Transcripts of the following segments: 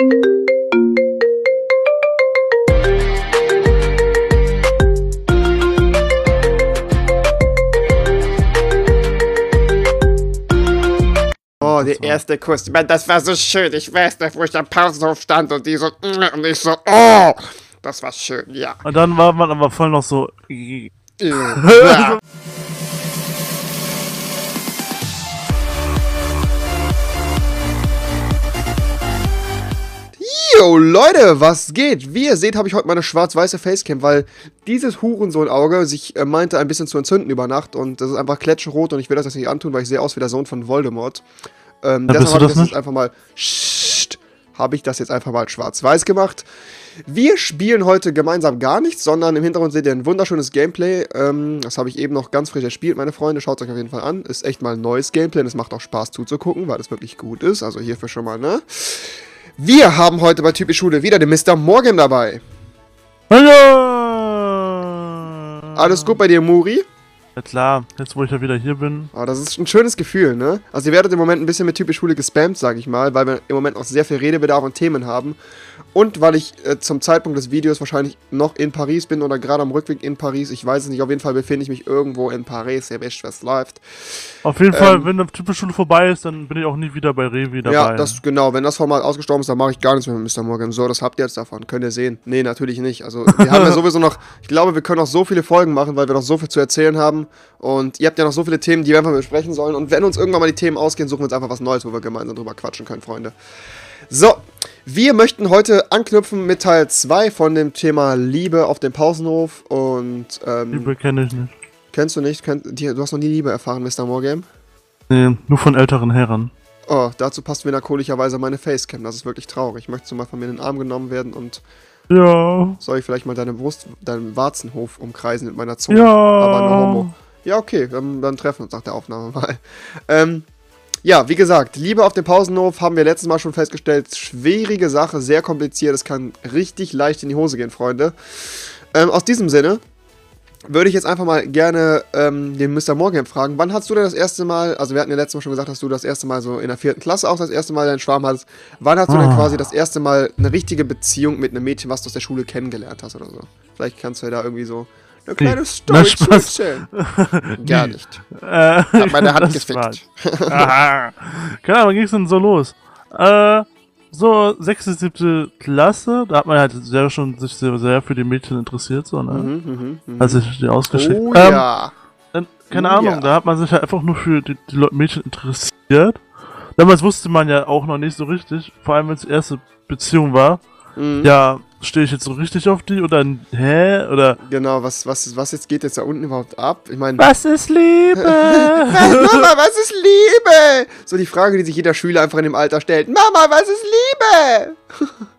Oh, der erste Kuss. Ich meine, das war so schön. Ich weiß noch, wo ich am Pausenhof stand und die so, mm, und ich so, oh, das war schön, ja. Und dann war man aber voll noch so. ja. Yo, Leute, was geht? Wie ihr seht, habe ich heute meine schwarz-weiße Facecam, weil dieses Hurensohn-Auge sich äh, meinte, ein bisschen zu entzünden über Nacht und das ist einfach kletschrot und ich will das jetzt nicht antun, weil ich sehe aus wie der Sohn von Voldemort. Ähm, Ja, deshalb habe ich das nicht? jetzt einfach mal, habe ich das jetzt einfach mal schwarz-weiß gemacht. Wir spielen heute gemeinsam gar nichts, sondern im Hintergrund seht ihr ein wunderschönes Gameplay. Ähm, das habe ich eben noch ganz frisch erspielt, meine Freunde. Schaut es euch auf jeden Fall an. Ist echt mal ein neues Gameplay und es macht auch Spaß zuzugucken, weil es wirklich gut ist. Also hierfür schon mal, ne? Wir haben heute bei Typisch Schule wieder den Mr. Morgan dabei. Hallo! Alles gut bei dir, Muri? Ja klar, jetzt wo ich ja wieder hier bin. Oh, das ist ein schönes Gefühl, ne? Also ihr werdet im Moment ein bisschen mit Typisch Schule gespammt, sag ich mal, weil wir im Moment auch sehr viel Redebedarf und Themen haben. Und weil ich äh, zum Zeitpunkt des Videos wahrscheinlich noch in Paris bin oder gerade am Rückweg in Paris. Ich weiß es nicht, auf jeden Fall befinde ich mich irgendwo in Paris. Ihr wisst, was läuft. Auf jeden Fall, Ähm, wenn die Typschule vorbei ist, dann bin ich auch nie wieder bei Revi dabei. Ja, das genau. Wenn das Format ausgestorben ist, dann mache ich gar nichts mehr mit Mr. Morgan. So, das habt ihr jetzt davon. Könnt ihr sehen. Nee, natürlich nicht. Also, wir haben ja sowieso noch, ich glaube, wir können noch so viele Folgen machen, weil wir noch so viel zu erzählen haben. Und ihr habt ja noch so viele Themen, die wir einfach besprechen sollen. Und wenn uns irgendwann mal die Themen ausgehen, suchen wir uns einfach was Neues, wo wir gemeinsam drüber quatschen können, Freunde. So, wir möchten heute anknüpfen mit Teil 2 von dem Thema Liebe auf dem Pausenhof. Und, ähm, Liebe kenne ich nicht. kennst du nicht? Kenn, die, du hast noch nie Liebe erfahren, Mr. Morgan? Nee, nur von älteren Herren. Oh, dazu passt melancholischerweise meine Facecam. Das ist wirklich traurig. Möchtest du mal von mir in den Arm genommen werden und Ja. soll ich vielleicht mal deine Brust, deinen Warzenhof umkreisen mit meiner Zunge? Ja. Aber no homo. Ja, okay, dann, dann treffen wir uns nach der Aufnahme mal. Ähm, ja, wie gesagt, Liebe auf dem Pausenhof haben wir letztes Mal schon festgestellt. Schwierige Sache, sehr kompliziert. Es kann richtig leicht in die Hose gehen, Freunde. Ähm, aus diesem Sinne würde ich jetzt einfach mal gerne ähm, den Mr. Morgan fragen. Wann hast du denn das erste Mal, also wir hatten ja letztes Mal schon gesagt, dass du das erste Mal so in der vierten Klasse auch das erste Mal deinen Schwarm hattest. Wann hast du denn Ah. quasi das erste Mal eine richtige Beziehung mit einem Mädchen, was du aus der Schule kennengelernt hast oder so? Vielleicht kannst du ja da irgendwie so eine kleine Story Na, zu erzählen. Gar nicht. Äh, Hat meine Hand gefickt. Aha. Keine Ahnung, wann ging's denn so los? Äh, so sechste, siebte Klasse, da hat man halt sehr schon sich sehr, sehr für die Mädchen interessiert, so, ne? Mhm, mhm, mhm. Als ich die ausgeschickt oh Ähm, ja. Dann, keine Oh, Ahnung, ja. da hat man sich halt einfach nur für die, die Mädchen interessiert. Damals wusste man ja auch noch nicht so richtig, vor allem wenn es erste Beziehung war. Mhm. Ja, stehe ich jetzt so richtig auf die oder hä? Oder Genau, was, was, was jetzt geht jetzt da unten überhaupt ab? Ich meine, was ist Liebe? Mama, was ist Liebe? So die Frage, die sich jeder Schüler einfach in dem Alter stellt. Mama, was ist Liebe?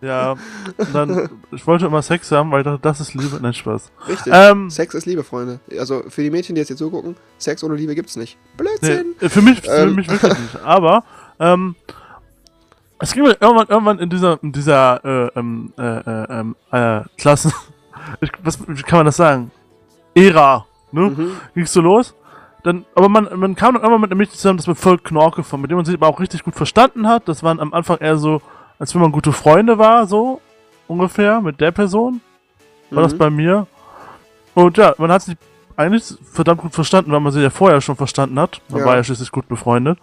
ja, und dann, ich wollte immer Sex haben, weil ich dachte, das ist Liebe. Nein, Spaß. Richtig. Ähm, Sex ist Liebe, Freunde. Also für die Mädchen, die jetzt hier zugucken, Sex ohne Liebe gibt's nicht. nee, Blödsinn. äh, für mich, für Ähm. mich wirklich nicht. Aber, ähm, es ging mir irgendwann, irgendwann in dieser, in dieser, äh, ähm, äh, äh, ähm, äh, Klassen, ich, was, wie kann man das sagen? Ära, ne? Mhm. ging's so los. Dann, aber man, man kam dann irgendwann mit einem Mädchen zusammen, das mir voll Knorke von, mit dem man sich aber auch richtig gut verstanden hat. Das waren am Anfang eher so, als wenn man gute Freunde war, so ungefähr, mit der Person. War das Mhm. bei mir. Und ja, man hat sich eigentlich verdammt gut verstanden, weil man sie ja vorher schon verstanden hat. Man Ja. war ja schließlich gut befreundet.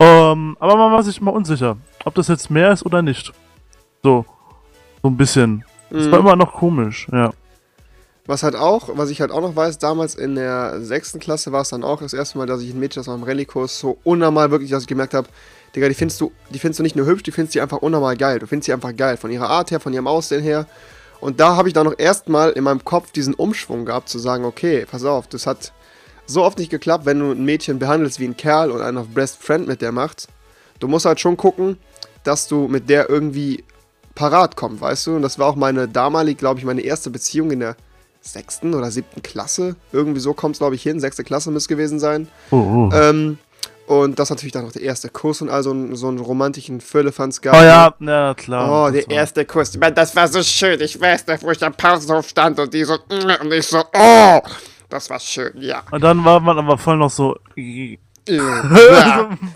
Ähm, aber man war sich immer unsicher, ob das jetzt mehr ist oder nicht. So. So ein bisschen. Das Mhm. war immer noch komisch, ja. Was halt auch, was ich halt auch noch weiß, damals in der sechsten Klasse war es dann auch das erste Mal, dass ich ein Mädchen aus meinem Rallye-Kurs so unnormal wirklich, dass ich gemerkt habe, Digga, die findest du, die findest du nicht nur hübsch, die findest du einfach unnormal geil. Du findest sie einfach geil, von ihrer Art her, von ihrem Aussehen her. Und da habe ich dann noch erstmal in meinem Kopf diesen Umschwung gehabt, zu sagen, okay, pass auf, das hat so oft nicht geklappt, wenn du ein Mädchen behandelst wie ein Kerl und einen auf Best Friend mit der machst. Du musst halt schon gucken, dass du mit der irgendwie parat kommst, weißt du? Und das war auch meine damalig, glaube ich, meine erste Beziehung in der sechsten oder siebten Klasse. Irgendwie so kommt es, glaube ich, hin. Sechste Klasse müsste gewesen sein. Oh, oh. Ähm, und das natürlich dann noch der erste Kuss und also so einen romantischen Firlefanz gab. oh ja, ja, klar. Oh, der erste Kuss. Ich meine, das war so schön. Ich weiß noch, wo ich am Pausenhof stand und die so, mm, und ich so, oh, das war schön, ja. Und dann war man aber voll noch so. Äh,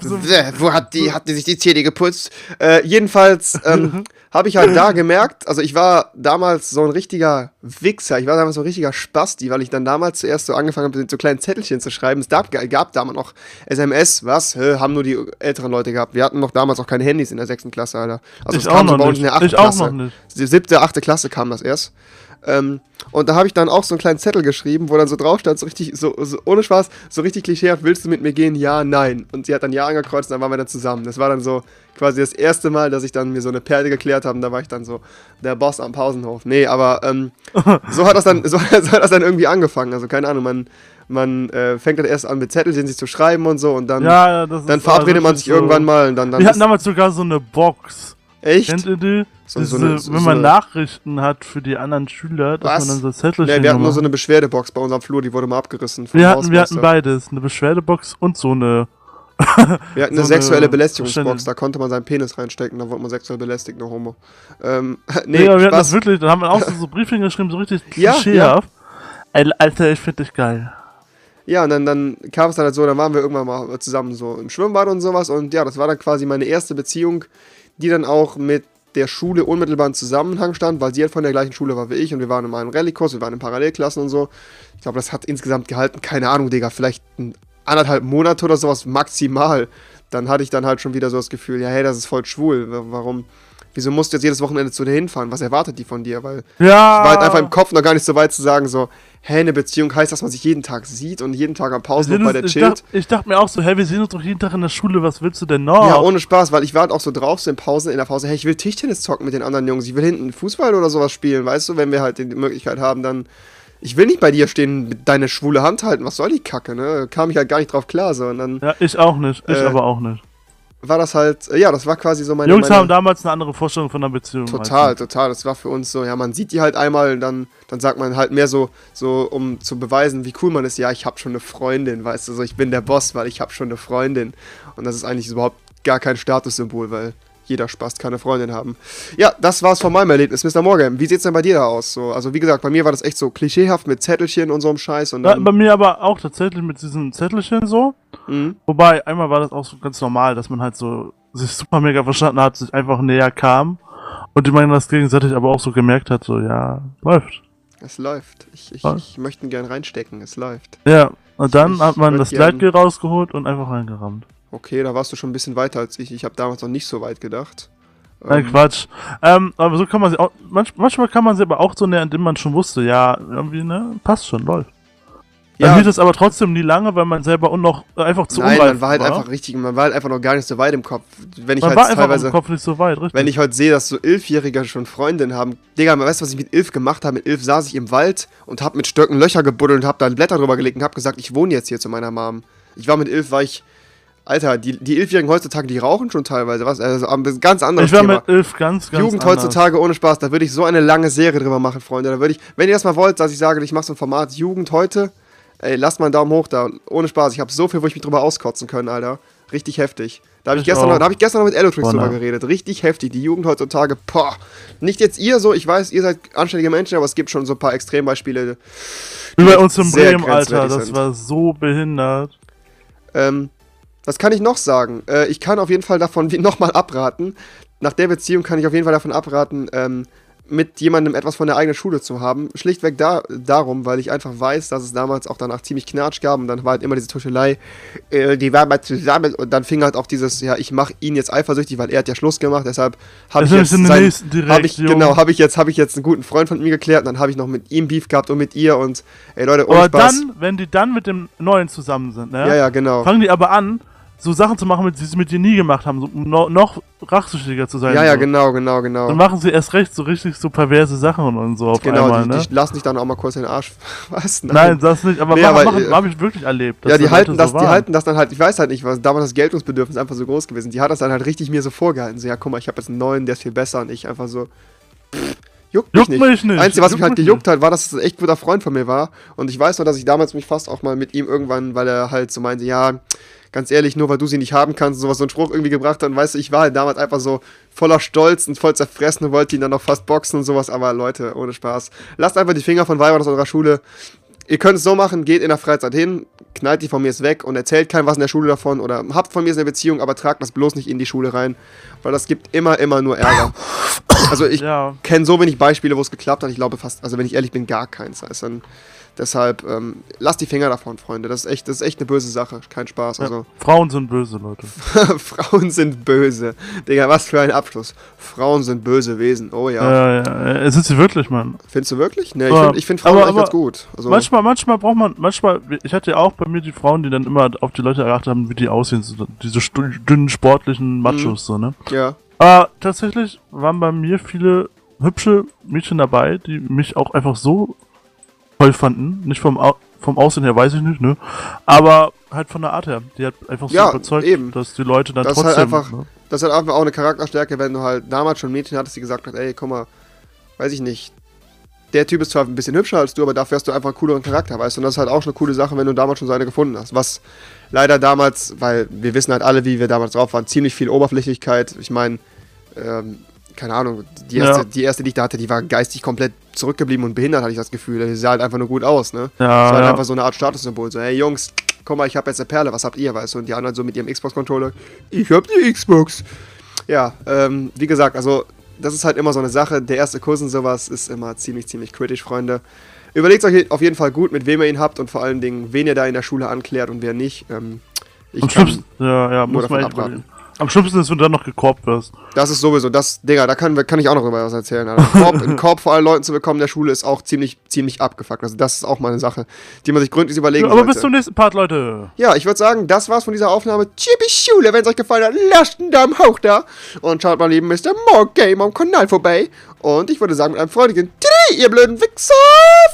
bäh, wo hat die, hat die sich die Zähne geputzt? Äh, jedenfalls ähm, habe ich halt da gemerkt, also ich war damals so ein richtiger Wichser, ich war damals so ein richtiger Spasti, weil ich dann damals zuerst so angefangen habe, so kleinen Zettelchen zu schreiben. Es gab, gab damals noch SMS, was? Hä, haben nur die älteren Leute gehabt. Wir hatten noch damals auch keine Handys in der sechsten Klasse, Alter. Also Ich es kam auch so noch bei uns in nicht. der achten Klasse. noch nicht. Die siebte, achte Klasse kam das erst. Ähm, und da habe ich dann auch so einen kleinen Zettel geschrieben, wo dann so drauf stand, so richtig, so, so ohne Spaß, so richtig klischeehaft, willst du mit mir gehen? Ja, nein. Und sie hat dann Ja angekreuzt und dann waren wir dann zusammen. Das war dann so quasi das erste Mal, dass ich dann mir so eine Perle geklärt habe und da war ich dann so der Boss am Pausenhof. Nee, aber ähm, so hat das dann, so, so hat das dann irgendwie angefangen. Also keine Ahnung, man, man äh, fängt dann erst an mit Zettelchen sich zu schreiben und so und dann, Ja, dann verabredet man wirklich sich irgendwann mal und dann, dann Wir hatten damals sogar so eine Box. Echt. Kennt ihr die? So- Diese, so eine- so- wenn man eine- Nachrichten hat für die anderen Schüler, dass Was? man dann so Zettelchen Nee, wir hatten nur so eine Beschwerdebox bei unserem Flur, die wurde mal abgerissen. wir hatten, wir hatten beides. Eine Beschwerdebox und so eine. Wir hatten eine sexuelle Belästigungsbox, da konnte man seinen Penis reinstecken, da wurde man sexuell belästigt, eine Homo. Ähm, nee, aber wir hatten das wirklich. Dann haben wir auch so, so Briefchen geschrieben, so richtig Ja, klischeehaft. Ey, Alter, ich find dich geil. Ja, und dann, dann kam es dann halt so, dann waren wir irgendwann mal zusammen so im Schwimmbad und sowas und ja, das war dann quasi meine erste Beziehung, die dann auch mit der Schule unmittelbar in Zusammenhang stand, weil sie halt von der gleichen Schule war wie ich und wir waren in einem Rallye-Kurs, wir waren in Parallelklassen und so. Ich glaube, das hat insgesamt gehalten, keine Ahnung, Digga, vielleicht anderthalb Monate oder sowas maximal. Dann hatte ich dann halt schon wieder so das Gefühl, ja, hey, das ist voll schwul, wa- warum, wieso musst du jetzt jedes Wochenende zu dir hinfahren, was erwartet die von dir, weil Ja. ich war halt einfach im Kopf noch gar nicht so weit zu sagen, so, hä, eine Beziehung heißt, dass man sich jeden Tag sieht und jeden Tag am sehen bei der ich, chillt. dacht, ich dachte mir auch so, hey, wir sehen uns doch jeden Tag in der Schule, was willst du denn noch? Ja, ohne Spaß, weil ich war halt auch so drauf, so in Pause, in der Pause, hey, ich will Tischtennis zocken mit den anderen Jungs, ich will hinten Fußball oder sowas spielen, weißt du, wenn wir halt die Möglichkeit haben, dann, ich will nicht bei dir stehen, deine schwule Hand halten, was soll die Kacke, ne, kam ich halt gar nicht drauf klar, so, und dann Ja, ich auch nicht. Ich Äh, aber auch nicht. War das halt, äh, ja, das war quasi so meine, Jungs meine haben damals eine andere Vorstellung von einer Beziehung. Total, total. Das war für uns so, ja, man sieht die halt einmal und dann, dann sagt man halt mehr so, so, um zu beweisen, wie cool man ist, ja, ich habe schon eine Freundin, weißt du, so, ich bin der Boss, weil ich habe schon eine Freundin. Und das ist eigentlich überhaupt gar kein Statussymbol, weil jeder Spaß kann eine Freundin haben. Ja, das war's von meinem Erlebnis. Mr. Morgan, wie sieht's denn bei dir da aus? So, also wie gesagt, bei mir war das echt so klischeehaft mit Zettelchen und so einem Scheiß und Ja, bei mir aber auch tatsächlich mit diesen Zettelchen so. Mhm. Wobei, einmal war das auch so ganz normal, dass man halt so sich super mega verstanden hat, sich einfach näher kam. Und die man das gegenseitig aber auch so gemerkt hat, so, ja, läuft. es läuft. Ich, ich, ich möchte ihn gern reinstecken, es läuft. Ja, und dann Ich hat man das Gleitgel rausgeholt und einfach reingerammt. Okay, da warst du schon ein bisschen weiter als ich. Ich habe damals noch nicht so weit gedacht. Nein, Ähm, Quatsch. Ähm, aber so kann man sie auch, manch, manchmal kann man sie aber auch so nähern, indem man schon wusste, ja, irgendwie, ne, passt schon, läuft. Dann Ja. hielt es aber trotzdem nie lange, weil man selber und noch einfach zu Nein, man war halt einfach richtig, man war halt einfach noch gar nicht so weit im Kopf. Wenn ich Man halt war teilweise, im Kopf nicht so weit, richtig. wenn ich heute sehe, dass so Elfjährige schon Freundinnen haben, Digga, weißt du, was ich mit Elf gemacht habe? Mit Elf saß ich im Wald und hab mit Stöcken Löcher gebuddelt und hab dann Blätter drüber gelegt und hab gesagt, ich wohne jetzt hier zu meiner Mom. Ich war mit Elf, war ich, Alter, die, die Elfjährigen heutzutage, die rauchen schon teilweise, was, also aber das ist ein ganz anderes ich war Thema. mit elf ganz, ganz Jugend anders. heutzutage ohne Spaß, da würde ich so eine lange Serie drüber machen, Freunde. Da würde ich, wenn ihr das mal wollt, dass ich sage, ich mache so ein Format Jugend heute, ey, lasst mal einen Daumen hoch da. Ohne Spaß, ich habe so viel, wo ich mich drüber auskotzen können, Alter. Richtig heftig. Da habe ich, Ich gestern noch, da hab ich gestern noch mit Elotrix drüber geredet. Richtig heftig. Die Jugend heutzutage, boah. Nicht jetzt ihr so, ich weiß, ihr seid anständige Menschen, aber es gibt schon so ein paar Extrembeispiele. Wie bei uns in sehr Bremen, Alter, das sind. war so behindert. Ähm, was kann ich noch sagen? Äh, ich kann auf jeden Fall davon nochmal abraten. Nach der Beziehung kann ich auf jeden Fall davon abraten, ähm, mit jemandem etwas von der eigenen Schule zu haben. Schlichtweg da, darum, weil ich einfach weiß, dass es damals auch danach ziemlich Knatsch gab und dann war halt immer diese Tuschelei, äh, die waren mal zusammen und dann fing halt auch dieses, ja, ich mache ihn jetzt eifersüchtig, weil er hat ja Schluss gemacht, deshalb habe ich Das jetzt ist in der sein- nächsten direkt, hab ich, genau, habe ich jetzt, habe ich jetzt einen guten Freund von mir geklärt und dann habe ich noch mit ihm Beef gehabt und mit ihr und ey Leute, ohne Aber Spaß. dann, wenn die dann mit dem Neuen zusammen sind, ne? ja, ja, genau. Fangen die aber an, so Sachen zu machen, die sie mit dir nie gemacht haben, so, um no, noch rachsüchtiger zu sein. Ja, ja, so. genau, genau, genau. Dann machen sie erst recht so richtig so perverse Sachen und so auf Genau, einmal, die, ne? die lassen dich dann auch mal kurz in den Arsch. Was? Nein, das nicht, aber Nee, äh, habe ich wirklich erlebt. ja, die halten, das, so die halten das dann halt, ich weiß halt nicht, was damals das Geltungsbedürfnis einfach so groß gewesen. Die hat das dann halt richtig mir so vorgehalten. So, ja, guck mal, ich habe jetzt einen neuen, der ist viel besser und ich einfach so. Pff, juckt mich Juckt nicht. mich nicht. Einzige, was mich halt gejuckt hat, war, dass es ein echt guter Freund von mir war. Und ich weiß noch, dass ich damals mich fast auch mal mit ihm irgendwann, weil er halt so meinte, ja, ganz ehrlich, nur weil du sie nicht haben kannst, und sowas, so einen Spruch irgendwie gebracht hat. Und weißt du, ich war halt damals einfach so voller Stolz und voll zerfressen und wollte ihn dann noch fast boxen und sowas. Aber Leute, ohne Spaß. Lasst einfach die Finger von Weibern aus eurer Schule. ihr könnt es so machen, geht in der Freizeit hin, knallt die von mir weg und erzählt keinem was in der Schule davon oder habt von mir eine Beziehung, aber tragt das bloß nicht in die Schule rein, weil das gibt immer, immer nur Ärger. Also ich Ja. kenne so wenig Beispiele, wo es geklappt hat. Ich glaube fast, also wenn ich ehrlich bin, gar keins. Also dann, deshalb, ähm, lasst die Finger davon, Freunde. Das ist echt, das ist echt eine böse Sache. Kein Spaß. Also ja. Frauen sind böse, Leute. Frauen sind böse. Digga, was für ein Abschluss. Frauen sind böse Wesen. Oh ja. Ja, ja. Es ist sie wirklich, Mann. Findest du wirklich? Ne, ich finde find Frauen aber- eigentlich ganz aber gut. Also, Manchmal, manchmal braucht man, manchmal, ich hatte ja auch bei mir die Frauen, die dann immer auf die Leute erachtet haben, wie die aussehen, so, diese dünnen, sportlichen Machos, so, ne? ja. Aber tatsächlich waren bei mir viele hübsche Mädchen dabei, die mich auch einfach so toll fanden. Nicht vom, Au vom Aussehen her, weiß ich nicht, ne? Aber halt von der Art her. Die hat einfach so Ja, überzeugt, eben. dass die Leute dann Das halt trotzdem. einfach- ne? Das ist halt einfach auch eine Charakterstärke, wenn du halt damals schon ein Mädchen hattest, die gesagt hat, ey, guck mal, weiß ich nicht, der Typ ist zwar ein bisschen hübscher als du, aber dafür hast du einfach einen cooleren Charakter, weißt du? Und das ist halt auch eine coole Sache, wenn du damals schon so eine gefunden hast. Was leider damals, weil wir wissen halt alle, wie wir damals drauf waren, ziemlich viel Oberflächlichkeit. Ich meine, ähm, keine Ahnung, die erste, Ja. die erste, die ich da hatte, die war geistig komplett zurückgeblieben und behindert, hatte ich das Gefühl. Die sah halt einfach nur gut aus, ne? Ja, Das war halt ja. einfach so eine Art Statussymbol. So, hey Jungs, guck mal, ich habe jetzt eine Perle, was habt ihr, weißt du? Und die anderen so mit ihrem Xbox-Controller, ich hab die Xbox. Ja, ähm, wie gesagt, also das ist halt immer so eine Sache. Der erste Kurs und sowas ist immer ziemlich, ziemlich kritisch, Freunde. Überlegt euch auf jeden Fall gut, mit wem ihr ihn habt und vor allen Dingen, wen ihr da in der Schule anklärt und wer nicht. Ähm, ich Am kann, ja, ja, muss davon man abraten. überlegen. Am schlimmsten ist, wenn du dann noch gekorbt wirst. das ist sowieso, das, Digga, da kann, kann ich auch noch drüber was erzählen. Einen Korb, einen Korb vor allen Leuten zu bekommen in der Schule ist auch ziemlich, ziemlich abgefuckt. Also das ist auch mal eine Sache, die man sich gründlich überlegen Ja, aber sollte. bis zum nächsten Part, Leute. Ja, ich würde sagen, das war's von dieser Aufnahme. Chippy Schule, wenn es euch gefallen hat, lasst einen Daumen hoch da. Und schaut mal lieben Mr. More Game am Kanal vorbei. Und ich würde sagen, mit einem freundlichen Tschüss, ihr blöden Wichser,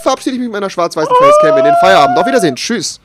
verabschiede ich mich mit meiner schwarz-weißen Facecam in den Feierabend. Auf Wiedersehen. Tschüss.